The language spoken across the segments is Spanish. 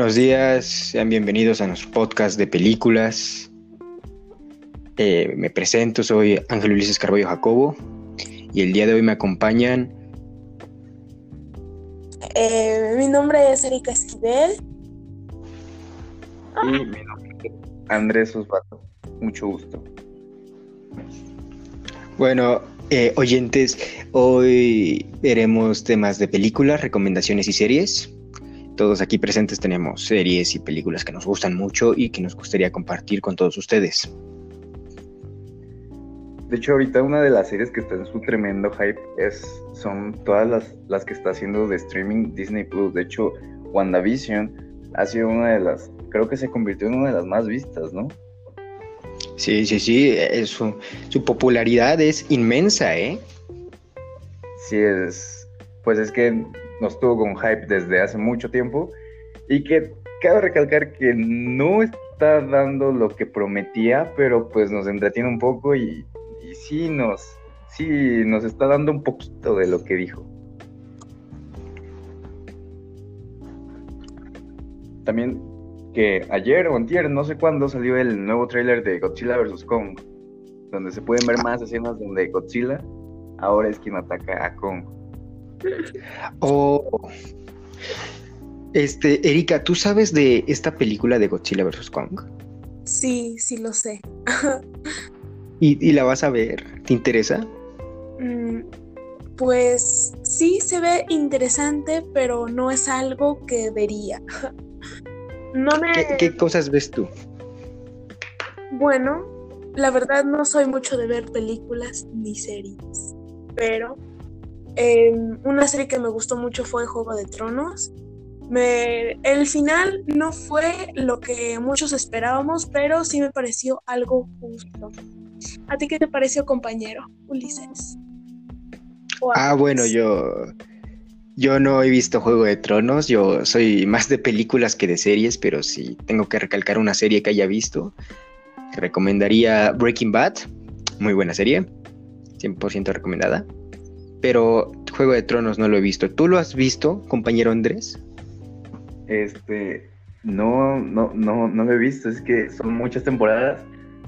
Buenos días, sean bienvenidos a nuestro podcast de películas. Eh, me presento, soy Ángel Ulises Carballo Jacobo y el día de hoy me acompañan. Eh, mi nombre es Erika Esquivel. Y mi nombre es Andrés Osvaldo. Mucho gusto. Bueno, eh, oyentes, hoy veremos temas de películas, recomendaciones y series. Todos aquí presentes tenemos series y películas que nos gustan mucho y que nos gustaría compartir con todos ustedes. De hecho, ahorita una de las series que está en su tremendo hype es, son todas las, las que está haciendo de streaming Disney Plus. De hecho, WandaVision ha sido una de las, creo que se convirtió en una de las más vistas, ¿no? Sí, sí, sí, su, su popularidad es inmensa, ¿eh? Sí, es, pues es que nos tuvo con hype desde hace mucho tiempo y que cabe recalcar que no está dando lo que prometía, pero pues nos entretiene un poco y, sí nos, sí nos está dando un poquito de lo que dijo. También que ayer o antier, no sé cuándo, salió el nuevo tráiler de Godzilla vs. Kong, donde se pueden ver más escenas donde Godzilla ahora es quien ataca a Kong. Oh. Este, Erika, ¿tú sabes de esta película de Godzilla vs. Kong? Sí, sí lo sé. ¿Y, ¿Y, la vas a ver? ¿Te interesa? Mm, pues sí, se ve interesante, pero no es algo que vería. No me... ¿Qué, ¿Qué, cosas ves tú? Bueno, la verdad no soy mucho de ver películas ni series, pero eh, una serie que me gustó mucho fue Juego de Tronos. Me, el final no fue lo que muchos esperábamos, pero sí me pareció algo justo. ¿A ti qué te pareció, compañero Ulises? Ah, bueno, yo yo no he visto Juego de Tronos, yo soy más de películas que de series, pero si tengo que recalcar una serie que haya visto, recomendaría Breaking Bad, muy buena serie, 100% recomendada. Pero Juego de Tronos no lo he visto. ¿Tú lo has visto, compañero Andrés? Este, no, no, no, no lo he visto. Es que son muchas temporadas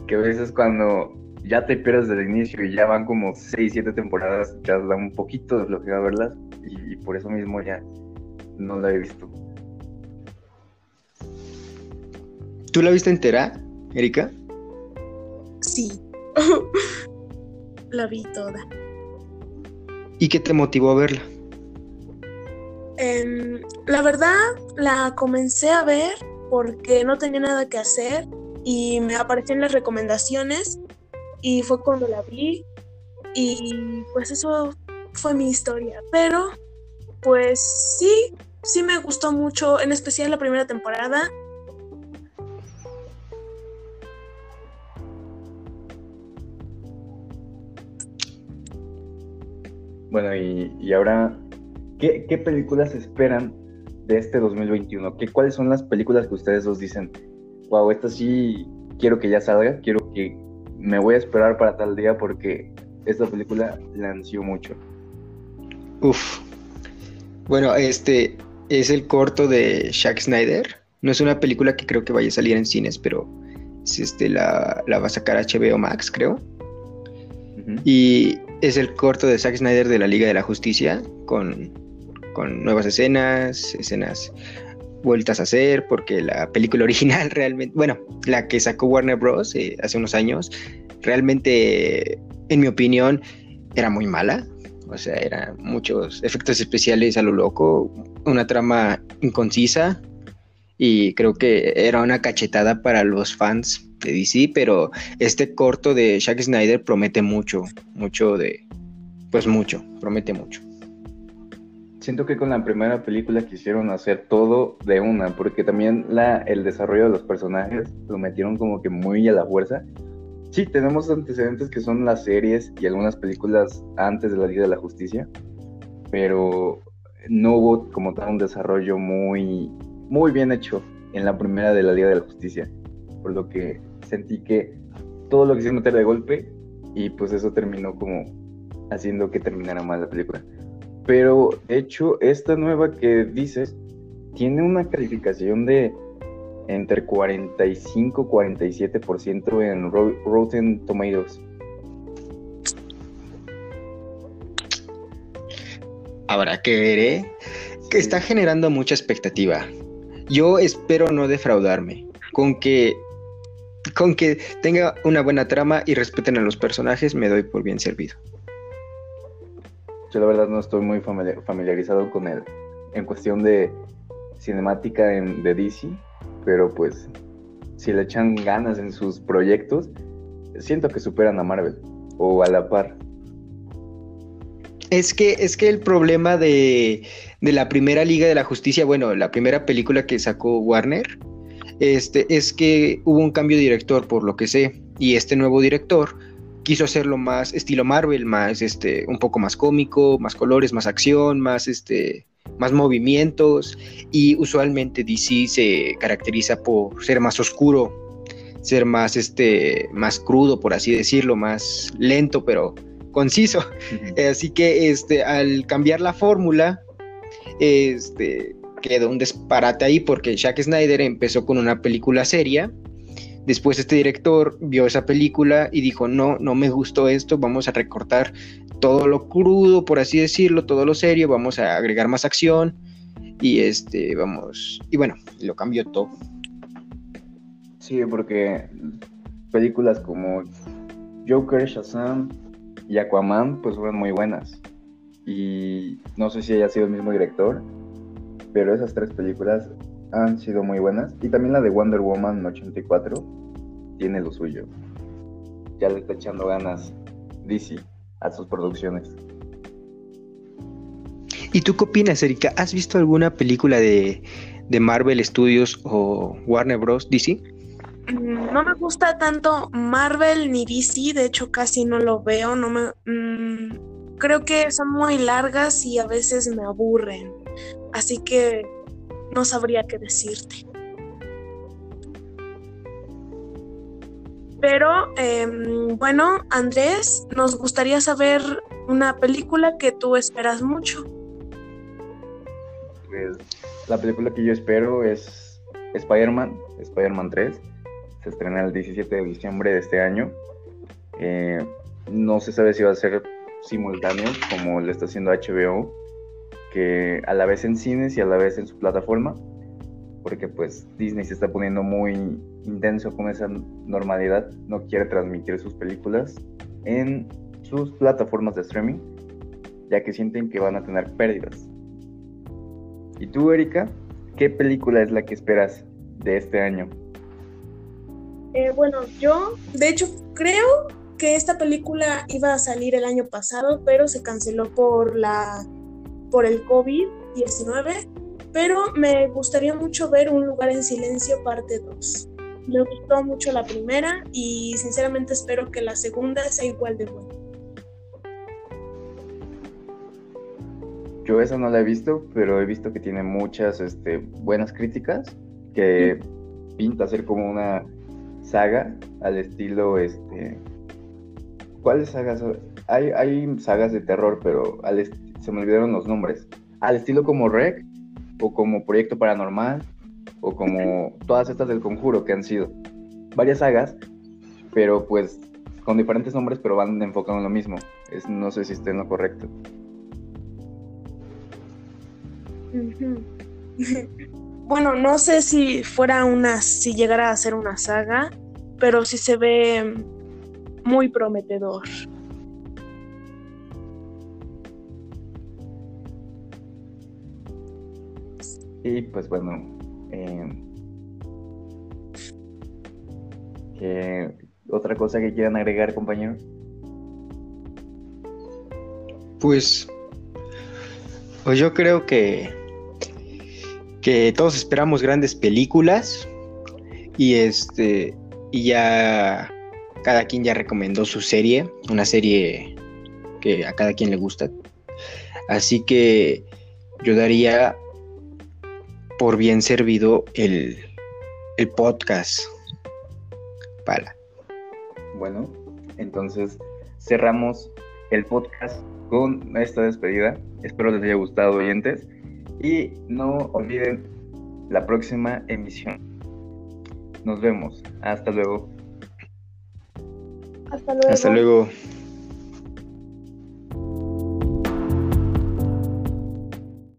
que a veces cuando ya te pierdes desde el inicio y ya van como 6, 7 temporadas, ya da un poquito de flojera verlas y, y por eso mismo ya no la he visto. ¿Tú la viste entera, Erika? Sí, la vi toda. ¿Y qué te motivó a verla? Eh, la verdad, la comencé a ver porque no tenía nada que hacer y me aparecieron las recomendaciones y fue cuando la vi y pues eso fue mi historia. Pero pues sí, sí me gustó mucho, en especial la primera temporada. Bueno, y, y ahora, ¿qué, ¿qué, películas esperan de este 2021? ¿Qué, ¿Cuáles son las películas que ustedes dos dicen? Wow, esta sí quiero que ya salga, quiero que me voy a esperar para tal día porque esta película la ansió mucho. Uf. Bueno, este es el corto de Zack Snyder. No es una película que creo que vaya a salir en cines, pero es este, la, la va a sacar HBO Max, creo. Uh -huh. Y es el corto de Zack Snyder de la Liga de la Justicia, con, con nuevas escenas, escenas vueltas a hacer, porque la película original realmente, bueno, la que sacó Warner Bros. Eh, hace unos años, realmente, en mi opinión, era muy mala. O sea, eran muchos efectos especiales a lo loco, una trama inconcisa y creo que era una cachetada para los fans de DC, pero este corto de Zack Snyder promete mucho, mucho de, pues mucho, promete mucho. Siento que con la primera película quisieron hacer todo de una, porque también la, el desarrollo de los personajes lo metieron como que muy a la fuerza. Sí, tenemos antecedentes que son las series y algunas películas antes de la Liga de la Justicia, pero no hubo como tal un desarrollo muy, muy bien hecho en la primera de la Liga de la Justicia, por lo que sentí que todo lo quisieron meter de golpe y pues eso terminó como haciendo que terminara mal la película. Pero de hecho, esta nueva que dices, tiene una calificación de entre 45 y 47% en Rotten Tomatoes. Habrá que ver, ¿eh? Que está generando mucha expectativa. Yo espero no defraudarme. Con que con que tenga una buena trama y respeten a los personajes, me doy por bien servido. Yo la verdad no estoy muy familiarizado con él en cuestión de cinemática de DC, pero pues si le echan ganas en sus proyectos, siento que superan a Marvel o a la par. Es que, es que el problema de, de la primera Liga de la Justicia, bueno, la primera película que sacó Warner, este, es que hubo un cambio de director, por lo que sé, y este nuevo director quiso hacerlo más estilo Marvel, más este, un poco más cómico, más colores, más acción, más este, más movimientos y usualmente DC se caracteriza por ser más oscuro, ser más este más crudo por así decirlo, más lento pero conciso. Así que este al cambiar la fórmula este quedó un disparate ahí porque Zack Snyder empezó con una película seria Después este director vio esa película y dijo, no, no me gustó esto, vamos a recortar todo lo crudo, por así decirlo, todo lo serio, vamos a agregar más acción y este, vamos, y bueno, lo cambió todo. Sí, porque películas como Joker, Shazam y Aquaman pues fueron muy buenas. Y no sé si haya sido el mismo director, pero esas tres películas han sido muy buenas. Y también la de Wonder Woman 84 tiene lo suyo. Ya le está echando ganas DC a sus producciones. ¿Y tú qué opinas, Erika? ¿Has visto alguna película de, de Marvel Studios o Warner Bros. DC? Mm, no me gusta tanto Marvel ni DC, de hecho casi no lo veo, no me mm, creo que son muy largas y a veces me aburren. Así que no sabría qué decirte. Pero em, bueno, Andrés, nos gustaría saber una película que tú esperas mucho. Pues la película que yo espero es Spider-Man, Spider-Man 3. Se estrena el 17 de diciembre de este año. Eh, no se sabe si va a ser simultáneo como le está haciendo HBO que a la vez en cines y a la vez en su plataforma, porque pues Disney se está poniendo muy intenso con esa normalidad, no quiere transmitir sus películas en sus plataformas de streaming, ya que sienten que van a tener pérdidas. ¿Y tú, Erika, qué película es la que esperas de este año? Eh, bueno, yo, de hecho, creo que esta película iba a salir el año pasado, pero se canceló por la por el COVID-19, pero me gustaría mucho ver Un lugar en silencio parte 2. Me gustó mucho la primera y sinceramente espero que la segunda sea igual de buena. Yo esa no la he visto, pero he visto que tiene muchas este, buenas críticas, que pinta ser como una saga al estilo, este, ¿cuáles sagas? Hay, hay sagas de terror, pero al, estilo se me olvidaron los nombres, al estilo como Rec o como Proyecto Paranormal o como todas estas del conjuro que han sido varias sagas, pero pues con diferentes nombres, pero van enfocando en lo mismo. Es, no sé si esté en lo correcto. bueno, no sé si fuera una, si llegara a ser una saga, pero sí se ve muy prometedor. Y pues bueno, eh, ¿otra cosa que quieran agregar, compañero? Pues, pues yo creo que, que todos esperamos grandes películas y este y ya cada quien ya recomendó su serie, una serie que a cada quien le gusta. Así que yo daría por bien servido el, podcast. Para. Bueno, entonces cerramos el podcast con esta despedida. Espero les haya gustado, oyentes. Y no olviden la próxima emisión. Nos vemos. Hasta luego. Hasta luego. Hasta luego.